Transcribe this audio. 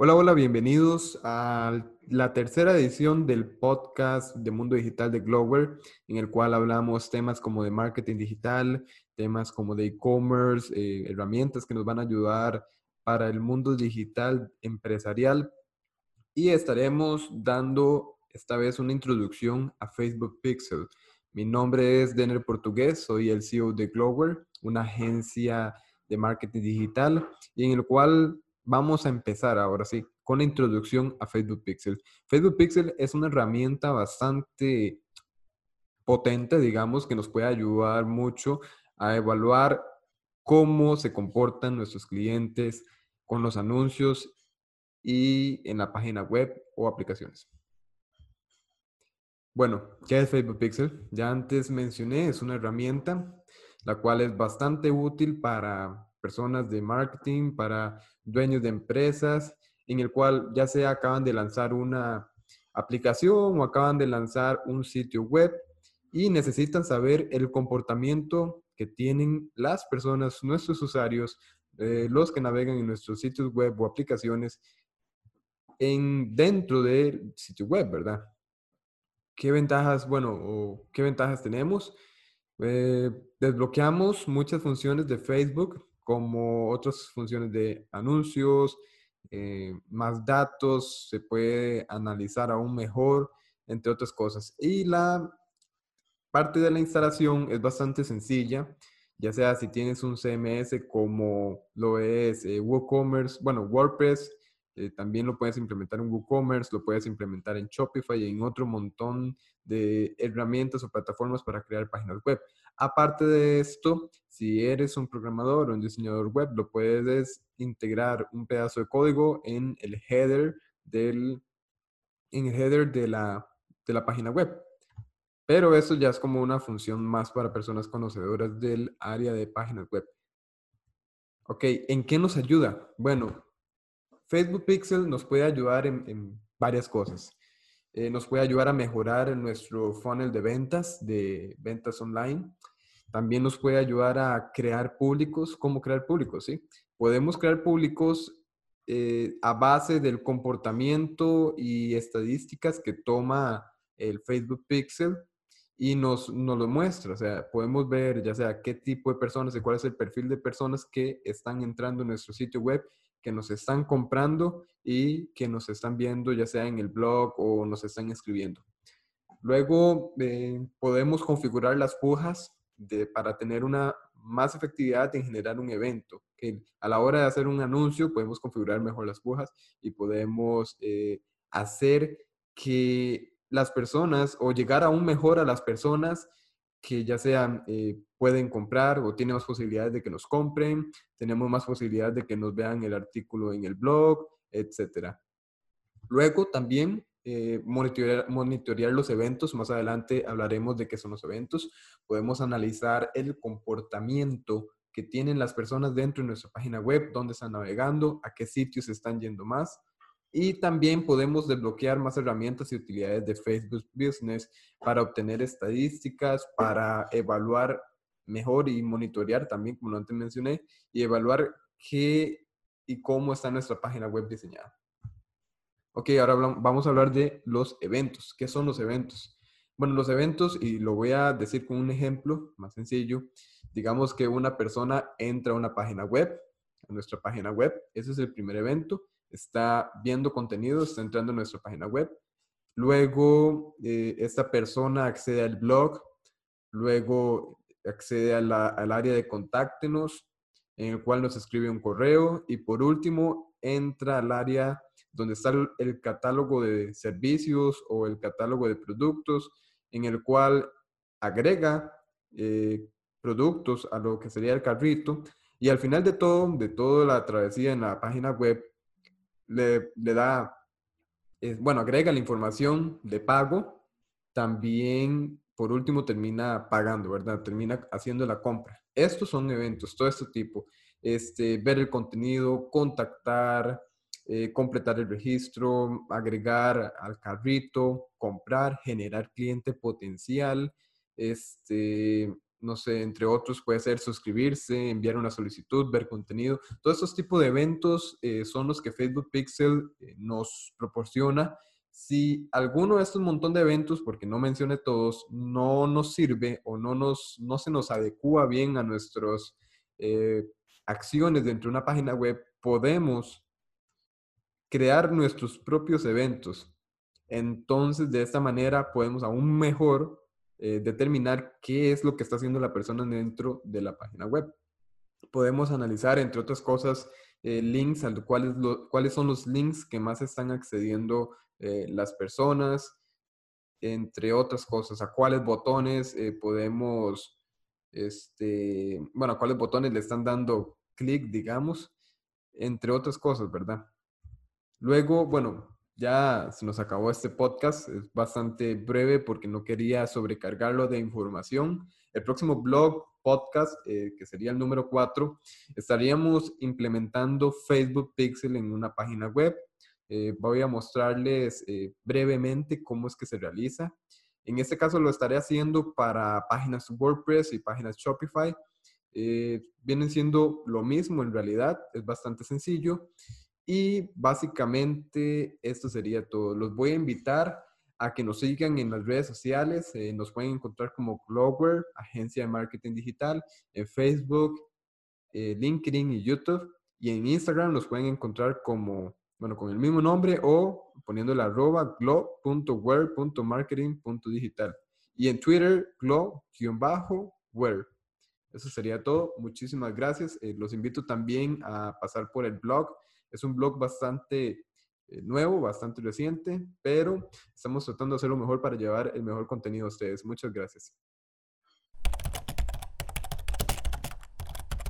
Hola, hola, bienvenidos a la tercera edición del podcast de Mundo Digital de Glower, en el cual hablamos temas como de marketing digital, temas como de e-commerce, eh, herramientas que nos van a ayudar para el mundo digital empresarial. Y estaremos dando esta vez una introducción a Facebook Pixel. Mi nombre es Denner Portugués, soy el CEO de Glower, una agencia de marketing digital y en el cual vamos a empezar ahora sí con la introducción a Facebook Pixel. Facebook Pixel es una herramienta bastante potente, digamos, que nos puede ayudar mucho a evaluar cómo se comportan nuestros clientes con los anuncios y en la página web o aplicaciones. Bueno, ¿qué es Facebook Pixel? Ya antes mencioné, es una herramienta la cual es bastante útil para personas de marketing, para dueños de empresas, en el cual ya sea acaban de lanzar una aplicación o acaban de lanzar un sitio web y necesitan saber el comportamiento que tienen las personas, nuestros usuarios, eh, los que navegan en nuestros sitios web o aplicaciones en, dentro del sitio web, ¿verdad? ¿Qué ventajas, bueno, o qué ventajas tenemos? Eh, desbloqueamos muchas funciones de Facebook como otras funciones de anuncios, eh, más datos, se puede analizar aún mejor, entre otras cosas. Y la parte de la instalación es bastante sencilla, ya sea si tienes un CMS como lo es eh, WooCommerce, bueno, WordPress, eh, también lo puedes implementar en WooCommerce, lo puedes implementar en Shopify y en otro montón de herramientas o plataformas para crear páginas web. Aparte de esto, si eres un programador o un diseñador web, lo puedes integrar un pedazo de código en el header del header de la página web. Pero eso ya es como una función más para personas conocedoras del área de páginas web. Ok, ¿en qué nos ayuda? Bueno, Facebook Pixel nos puede ayudar en, varias cosas. Eh, nos puede ayudar a mejorar nuestro funnel de ventas, de ventas online. También nos puede ayudar a crear públicos. ¿Cómo crear públicos? ¿sí? Podemos crear públicos eh, a base del comportamiento y estadísticas que toma el Facebook Pixel y nos, nos, lo muestra. O sea, podemos ver ya sea qué tipo de personas y cuál es el perfil de personas que están entrando en nuestro sitio web que nos están comprando y que nos están viendo ya sea en el blog o nos están escribiendo. Luego eh, podemos configurar las pujas para tener una más efectividad en generar un evento. Que a la hora de hacer un anuncio podemos configurar mejor las pujas y podemos eh, hacer que las personas o llegar aún mejor a las personas que ya sean eh, pueden comprar o tienen más posibilidades de que nos compren, tenemos más posibilidades de que nos vean el artículo en el blog, etc. Luego también eh, monitorear, monitorear, los eventos, más adelante hablaremos de qué son los eventos, podemos analizar el comportamiento que tienen las personas dentro de nuestra página web, dónde están navegando, a qué sitios están yendo más. Y también podemos desbloquear más herramientas y utilidades de Facebook Business para obtener estadísticas, para evaluar mejor y monitorear también, como antes mencioné, y evaluar qué y cómo está nuestra página web diseñada. Ok, ahora vamos a hablar de los eventos. ¿Qué son los eventos? Bueno, los eventos, y lo voy a decir con un ejemplo más sencillo, digamos que una persona entra a una página web, a nuestra página web, ese es el primer evento, está viendo contenido, está entrando a nuestra página web. Luego, eh, esta persona accede al blog, luego accede al área de contáctenos, en el cual nos escribe un correo y por último entra al área donde está el, catálogo de servicios o el catálogo de productos, en el cual agrega eh, productos a lo que sería el carrito y al final de todo, de toda la travesía en la página web, le, da, eh, bueno, agrega la información de pago, también por último termina pagando, ¿verdad? Termina haciendo la compra. Estos son eventos, todo este tipo. Este, ver el contenido, contactar, eh, completar el registro, agregar al carrito, comprar, generar cliente potencial, este, no sé, entre otros puede ser suscribirse, enviar una solicitud, ver contenido. Todos estos tipos de eventos eh, son los que Facebook Pixel eh, nos proporciona. Si alguno de estos montón de eventos, porque no mencioné todos, no nos sirve o no, nos, no se nos adecua bien a nuestras eh, acciones dentro de una página web, podemos crear nuestros propios eventos. Entonces, de esta manera podemos aún mejor eh, determinar qué es lo que está haciendo la persona dentro de la página web. Podemos analizar, entre otras cosas, eh, links, al cuáles, cuáles son los links que más están accediendo eh, las personas, entre otras cosas, a cuáles botones podemos, este, bueno, a cuáles botones le están dando clic, digamos, entre otras cosas, ¿verdad? Luego, bueno, ya se nos acabó este podcast. Es bastante breve porque no quería sobrecargarlo de información. El próximo blog, podcast, eh, que sería el número 4, estaríamos implementando Facebook Pixel en una página web. Eh, voy a mostrarles eh, brevemente cómo es que se realiza. En este caso lo estaré haciendo para páginas WordPress y páginas Shopify. vienen siendo lo mismo en realidad, es bastante sencillo. Y básicamente esto sería todo. Los voy a invitar a que nos sigan en las redes sociales. Eh, nos pueden encontrar como Glower, agencia de marketing digital, en Facebook, eh, LinkedIn y YouTube. Y en Instagram nos pueden encontrar como, bueno, con el mismo nombre o poniendo la arroba glow.where.marketing.digital. Y en Twitter, glow-where. Eso sería todo. Muchísimas gracias. Eh, los invito también a pasar por el blog es un blog bastante eh, nuevo, bastante reciente, pero estamos tratando de hacer lo mejor para llevar el mejor contenido a ustedes. Muchas gracias.